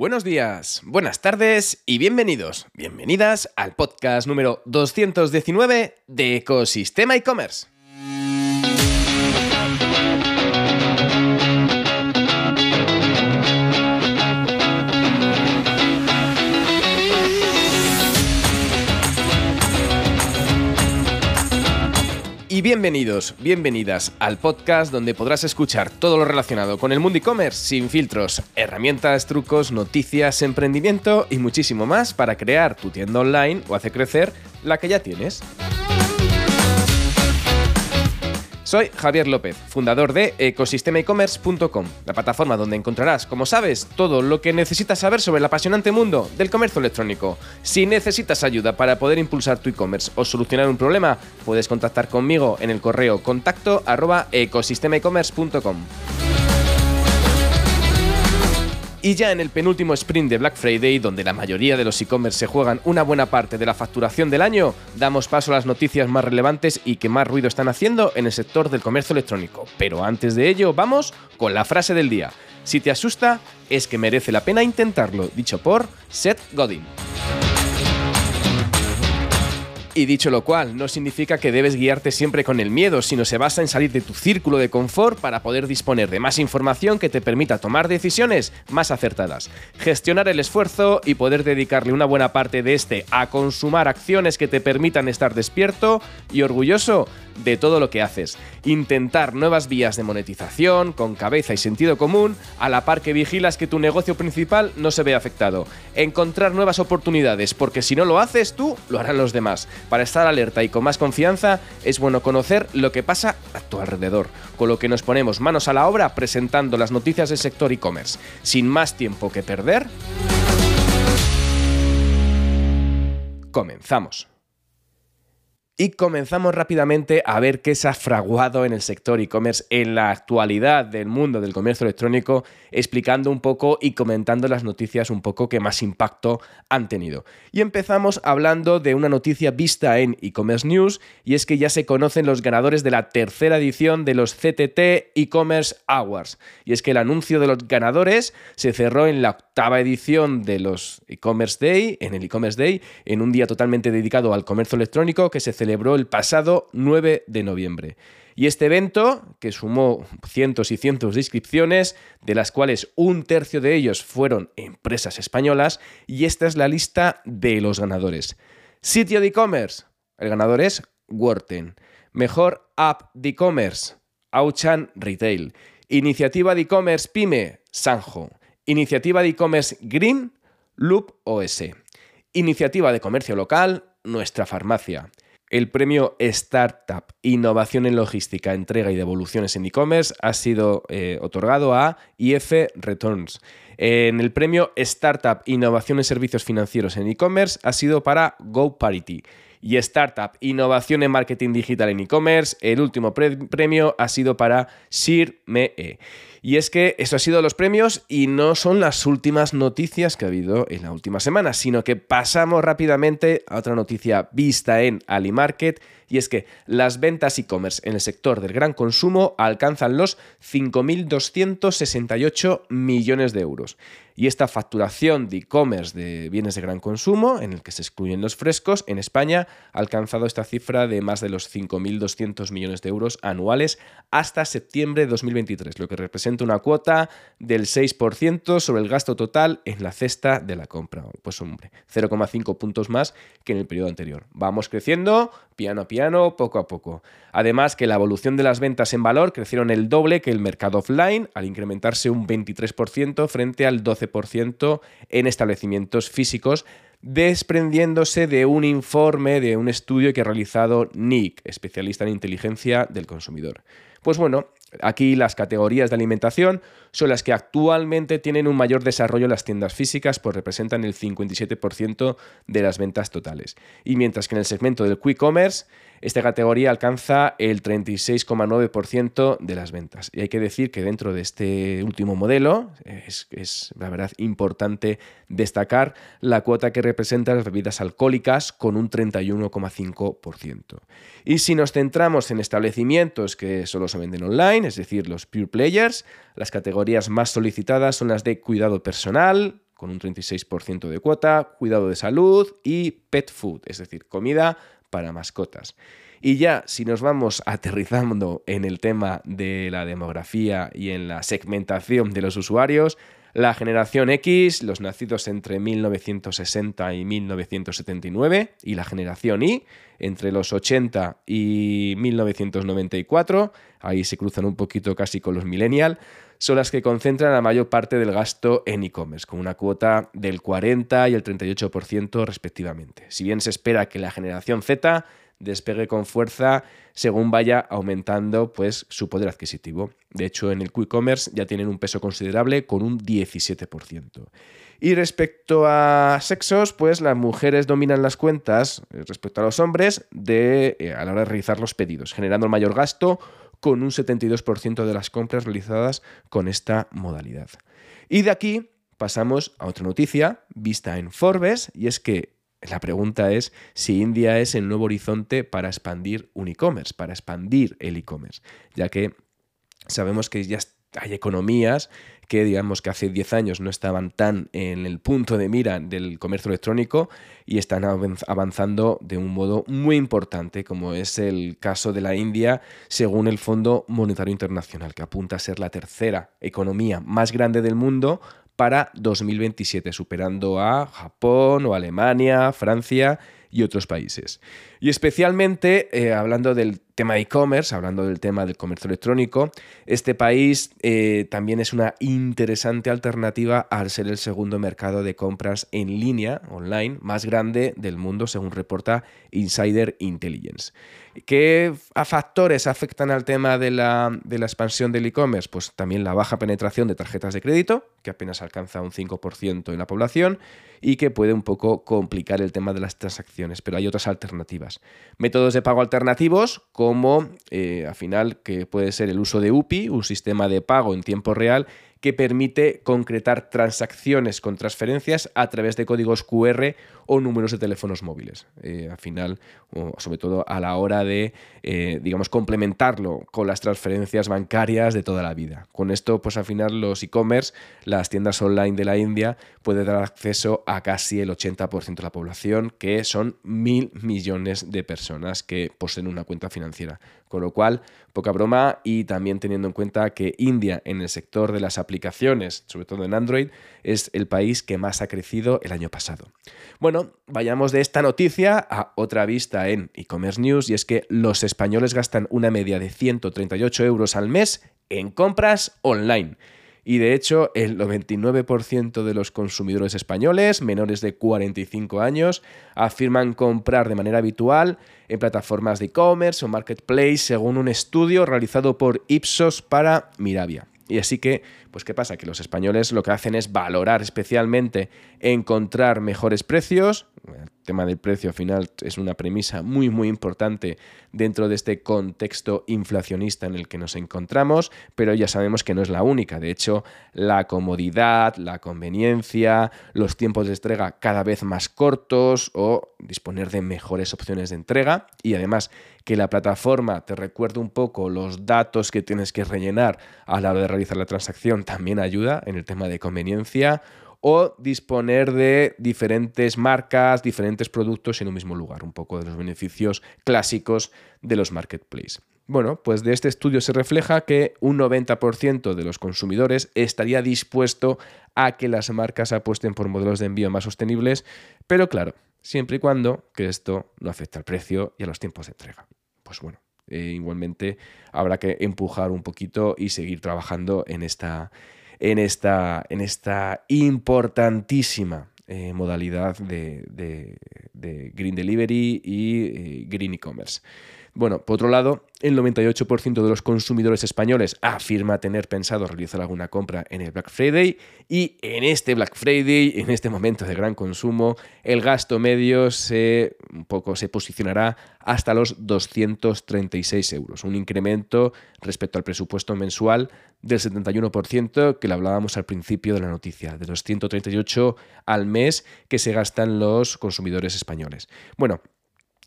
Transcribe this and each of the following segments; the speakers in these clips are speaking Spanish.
Buenos días, buenas tardes y bienvenidos, bienvenidas al podcast número 219 de Ecosistema e-commerce. Bienvenidos, bienvenidas al podcast donde podrás escuchar todo lo relacionado con el mundo e-commerce sin filtros, herramientas, trucos, noticias, emprendimiento y muchísimo más para crear tu tienda online o hacer crecer la que ya tienes. Soy Javier López, fundador de ecosistemaecommerce.com, la plataforma donde encontrarás, como sabes, todo lo que necesitas saber sobre el apasionante mundo del comercio electrónico. Si necesitas ayuda para poder impulsar tu e-commerce o solucionar un problema, puedes contactar conmigo en el correo contacto. Y ya en el penúltimo sprint de Black Friday, donde la mayoría de los e-commerce se juegan una buena parte de la facturación del año, damos paso a las noticias más relevantes y que más ruido están haciendo en el sector del comercio electrónico. Pero antes de ello, vamos con la frase del día. Si te asusta, es que merece la pena intentarlo, dicho por Seth Godin. Y dicho lo cual, no significa que debes guiarte siempre con el miedo, sino se basa en salir de tu círculo de confort para poder disponer de más información que te permita tomar decisiones más acertadas, gestionar el esfuerzo y poder dedicarle una buena parte de este a consumar acciones que te permitan estar despierto y orgulloso de todo lo que haces. Intentar nuevas vías de monetización con cabeza y sentido común, a la par que vigilas que tu negocio principal no se vea afectado. Encontrar nuevas oportunidades, porque si no lo haces tú, lo harán los demás. Para estar alerta y con más confianza, es bueno conocer lo que pasa a tu alrededor, con lo que nos ponemos manos a la obra presentando las noticias del sector e-commerce. Sin más tiempo que perder, comenzamos. Y comenzamos rápidamente a ver qué se ha fraguado en el sector e-commerce en la actualidad del mundo del comercio electrónico, explicando un poco y comentando las noticias un poco que más impacto han tenido. Y empezamos hablando de una noticia vista en e-commerce news y es que ya se conocen los ganadores de la tercera edición de los CTT e-commerce Awards. Y es que el anuncio de los ganadores se cerró en la octava edición de los e-commerce day, en el e-commerce day, en un día totalmente dedicado al comercio electrónico que se celebró celebró el pasado 9 de noviembre. Y este evento, que sumó cientos y cientos de inscripciones, de las cuales un tercio de ellos fueron empresas españolas, y esta es la lista de los ganadores. Sitio de e-commerce, el ganador es Worten. Mejor app de e-commerce, Auchan Retail. Iniciativa de e-commerce Pyme, Sanjo. Iniciativa de e-commerce Green, Loop OS. Iniciativa de comercio local, Nuestra Farmacia. El premio Startup Innovación en Logística, Entrega y Devoluciones en E-Commerce ha sido eh, otorgado a IF Returns. En el premio Startup Innovación en Servicios Financieros en E-Commerce ha sido para GoParity. Y Startup Innovación en Marketing Digital en E-Commerce, el último premio ha sido para SIRME. Y es que eso ha sido los premios y no son las últimas noticias que ha habido en la última semana, sino que pasamos rápidamente a otra noticia vista en AliMarket y es que las ventas e-commerce en el sector del gran consumo alcanzan los 5.268 millones de euros. Y esta facturación de e-commerce de bienes de gran consumo, en el que se excluyen los frescos, en España ha alcanzado esta cifra de más de los 5.200 millones de euros anuales hasta septiembre de 2023, lo que representa una cuota del 6% sobre el gasto total en la cesta de la compra. Pues hombre, 0,5 puntos más que en el periodo anterior. Vamos creciendo piano a piano poco a poco. Además que la evolución de las ventas en valor crecieron el doble que el mercado offline, al incrementarse un 23% frente al 12% en establecimientos físicos, desprendiéndose de un informe de un estudio que ha realizado NIC, especialista en inteligencia del consumidor. Pues bueno, Aquí las categorías de alimentación son las que actualmente tienen un mayor desarrollo en las tiendas físicas, pues representan el 57% de las ventas totales. Y mientras que en el segmento del quick commerce esta categoría alcanza el 36,9% de las ventas. Y hay que decir que dentro de este último modelo es, la verdad importante destacar la cuota que representa las bebidas alcohólicas con un 31,5%. Y si nos centramos en establecimientos que solo se venden online, es decir, los pure players, las categorías más solicitadas son las de cuidado personal, con un 36% de cuota, cuidado de salud y pet food, es decir, comida para mascotas. Y ya, si nos vamos aterrizando en el tema de la demografía y en la segmentación de los usuarios, la generación X, los nacidos entre 1960 y 1979, y la generación Y, entre los 80 y 1994, ahí se cruzan un poquito casi con los millennial, son las que concentran la mayor parte del gasto en e-commerce, con una cuota del 40 y el 38% respectivamente. Si bien se espera que la generación Z despegue con fuerza según vaya aumentando pues, su poder adquisitivo. De hecho, en el quick commerce ya tienen un peso considerable con un 17%. Y respecto a sexos, pues las mujeres dominan las cuentas eh, respecto a los hombres de, eh, a la hora de realizar los pedidos, generando el mayor gasto con un 72% de las compras realizadas con esta modalidad. Y de aquí pasamos a otra noticia vista en Forbes, y es que la pregunta es si India es el nuevo horizonte para expandir un e-commerce, para expandir el e-commerce, ya que sabemos que ya hay economías que digamos que hace 10 años no estaban tan en el punto de mira del comercio electrónico y están avanzando de un modo muy importante, como es el caso de la India, según el Fondo Monetario Internacional, que apunta a ser la tercera economía más grande del mundo para 2027, superando a Japón o Alemania, Francia y otros países. Y especialmente, eh, hablando del tema e-commerce, hablando del tema del comercio electrónico, este país eh, también es una interesante alternativa al ser el segundo mercado de compras en línea, online, más grande del mundo, según reporta Insider Intelligence. ¿Qué factores afectan al tema de la, de la expansión del e-commerce? Pues también la baja penetración de tarjetas de crédito, que apenas alcanza un 5% en la población y que puede un poco complicar el tema de las transacciones, pero hay otras alternativas. Métodos de pago alternativos, como eh, al final que puede ser el uso de UPI, un sistema de pago en tiempo real que permite concretar transacciones con transferencias a través de códigos QR o números de teléfonos móviles. Eh, al final, sobre todo a la hora de, eh, digamos, complementarlo con las transferencias bancarias de toda la vida. Con esto, pues al final los e-commerce, las tiendas online de la India, pueden dar acceso a casi el 80% de la población, que son mil millones de personas que poseen una cuenta financiera. Con lo cual, poca broma y también teniendo en cuenta que India en el sector de las aplicaciones, sobre todo en Android, es el país que más ha crecido el año pasado. Bueno, vayamos de esta noticia a otra vista en e-commerce news y es que los españoles gastan una media de 138 euros al mes en compras online. Y de hecho, el 99% de los consumidores españoles menores de 45 años afirman comprar de manera habitual en plataformas de e-commerce o marketplace, según un estudio realizado por Ipsos para Mirabia. Y así que, pues ¿qué pasa? Que los españoles lo que hacen es valorar especialmente encontrar mejores precios. El tema del precio al final es una premisa muy muy importante dentro de este contexto inflacionista en el que nos encontramos, pero ya sabemos que no es la única. De hecho, la comodidad, la conveniencia, los tiempos de entrega cada vez más cortos o disponer de mejores opciones de entrega y además que la plataforma te recuerde un poco los datos que tienes que rellenar a la hora de realizar la transacción también ayuda en el tema de conveniencia o disponer de diferentes marcas, diferentes productos en un mismo lugar, un poco de los beneficios clásicos de los marketplaces. Bueno, pues de este estudio se refleja que un 90% de los consumidores estaría dispuesto a que las marcas apuesten por modelos de envío más sostenibles, pero claro, siempre y cuando que esto no afecte al precio y a los tiempos de entrega. Pues bueno, eh, igualmente habrá que empujar un poquito y seguir trabajando en esta, en esta, en esta importantísima eh, modalidad de, Green Delivery y eh, Green E-Commerce. Bueno, por otro lado, el 98% de los consumidores españoles afirma tener pensado realizar alguna compra en el Black Friday y en este Black Friday, en este momento de gran consumo, el gasto medio se, un poco, se posicionará hasta los 236 euros, un incremento respecto al presupuesto mensual del 71% que le hablábamos al principio de la noticia, de los 138 al mes que se gastan los consumidores españoles. Bueno,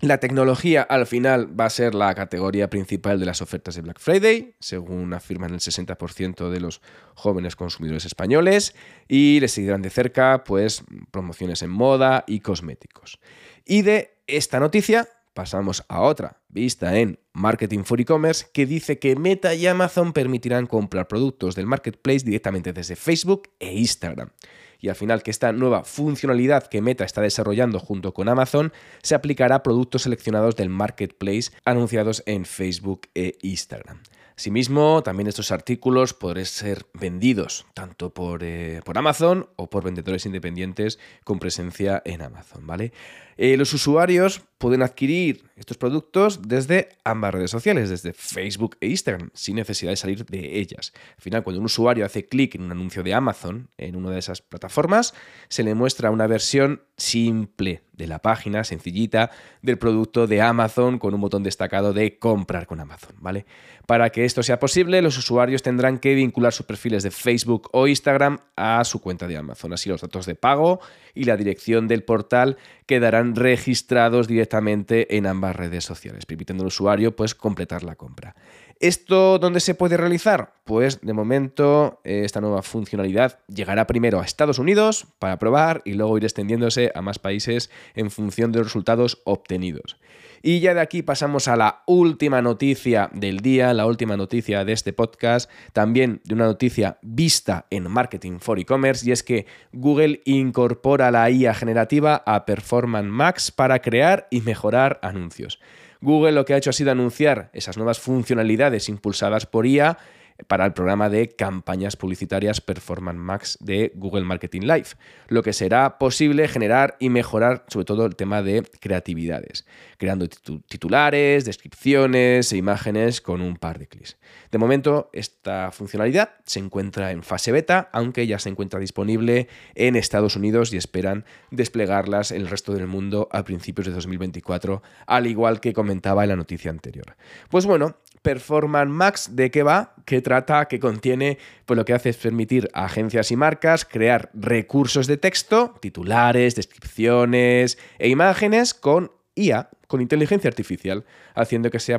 La tecnología al final va a ser la categoría principal de las ofertas de Black Friday, según afirman el 60% de los jóvenes consumidores españoles, y le seguirán de cerca pues promociones en moda y cosméticos. Y de esta noticia pasamos a otra, vista en Marketing for E-Commerce, que dice que Meta y Amazon permitirán comprar productos del marketplace directamente desde Facebook e Instagram y al final que esta nueva funcionalidad que Meta está desarrollando junto con Amazon se aplicará a productos seleccionados del marketplace anunciados en Facebook e Instagram. Asimismo, también estos artículos podrán ser vendidos tanto por, eh, por, Amazon o por vendedores independientes con presencia en Amazon, ¿vale? Eh, los usuarios pueden adquirir estos productos desde ambas redes sociales, desde Facebook e Instagram, sin necesidad de salir de ellas. Al final, cuando un usuario hace clic en un anuncio de Amazon en una de esas plataformas, se le muestra una versión simple de la página, sencillita, del producto de Amazon con un botón destacado de comprar con Amazon, ¿vale? Para que esto sea posible, los usuarios tendrán que vincular sus perfiles de Facebook o Instagram a su cuenta de Amazon. Así los datos de pago y la dirección del portal quedarán registrados directamente en ambas redes sociales, permitiendo al usuario pues, completar la compra. ¿Esto dónde se puede realizar? Pues de momento eh, esta nueva funcionalidad llegará primero a Estados Unidos para probar y luego ir extendiéndose a más países en función de los resultados obtenidos. Y ya de aquí pasamos a la última noticia del día, la última noticia de este podcast, también de una noticia vista en Marketing for E-Commerce, y es que Google incorpora la IA generativa a Performance Max para crear y mejorar anuncios. Google lo que ha hecho ha sido anunciar esas nuevas funcionalidades impulsadas por IA para el programa de campañas publicitarias Performance Max de Google Marketing Live, lo que será posible generar y mejorar sobre todo el tema de creatividades, creando titulares, descripciones e imágenes con un par de clics. De momento, esta funcionalidad se encuentra en fase beta, aunque ya se encuentra disponible en Estados Unidos y esperan desplegarlas en el resto del mundo a principios de 2024, al igual que comentaba en la noticia anterior. Pues bueno, Performance Max, ¿de qué va? ¿Qué trata? ¿Qué contiene? Pues lo que hace es permitir a agencias y marcas crear recursos de texto, titulares, descripciones e imágenes con IA, con inteligencia artificial, haciendo que sea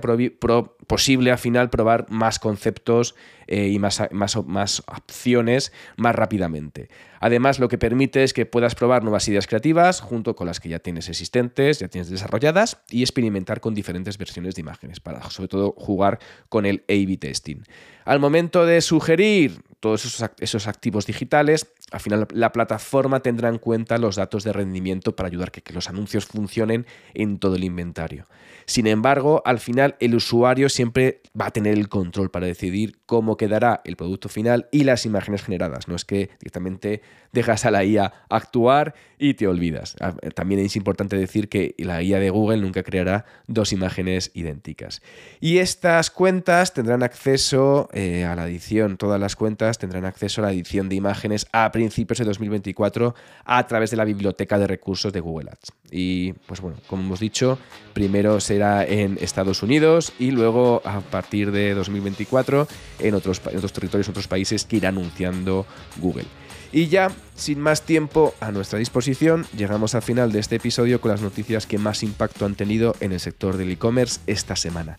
posible al final probar más conceptos eh, y más, más, más opciones más rápidamente. Además, lo que permite es que puedas probar nuevas ideas creativas junto con las que ya tienes existentes, ya tienes desarrolladas y experimentar con diferentes versiones de imágenes para sobre todo jugar con el A-B testing. Al momento de sugerir todos esos, esos activos digitales, al final la plataforma tendrá en cuenta los datos de rendimiento para ayudar a que, los anuncios funcionen en todo el inventario. Sin embargo, al final el usuario siempre va a tener el control para decidir cómo quedará el producto final y las imágenes generadas. No es que directamente dejas a la IA actuar y te olvidas. Ah, también es importante decir que la IA de Google nunca creará dos imágenes idénticas. Y estas cuentas tendrán acceso eh, a la edición, todas las cuentas tendrán acceso a la edición de imágenes a principios de 2024 a través de la biblioteca de recursos de Google Ads. Y pues bueno, como hemos dicho, primero se en Estados Unidos y luego a partir de 2024 en otros, en otros territorios, en otros países que irá anunciando Google. Y ya, sin más tiempo a nuestra disposición, llegamos al final de este episodio con las noticias que más impacto han tenido en el sector del e-commerce esta semana.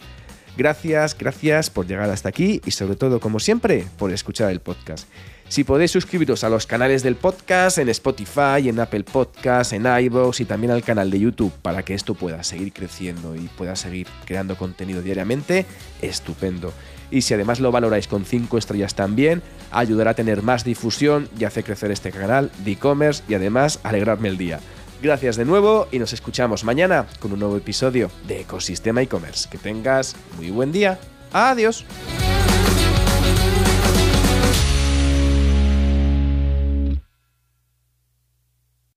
Gracias, gracias por llegar hasta aquí y sobre todo, como siempre, por escuchar el podcast. Si podéis suscribiros a los canales del podcast en Spotify, en Apple Podcasts, en iVoox y también al canal de YouTube para que esto pueda seguir creciendo y pueda seguir creando contenido diariamente, estupendo. Y si además lo valoráis con 5 estrellas también, ayudará a tener más difusión y hacer crecer este canal de e-commerce y además alegrarme el día. Gracias de nuevo y nos escuchamos mañana con un nuevo episodio de Ecosistema e-commerce. Que tengas muy buen día. Adiós.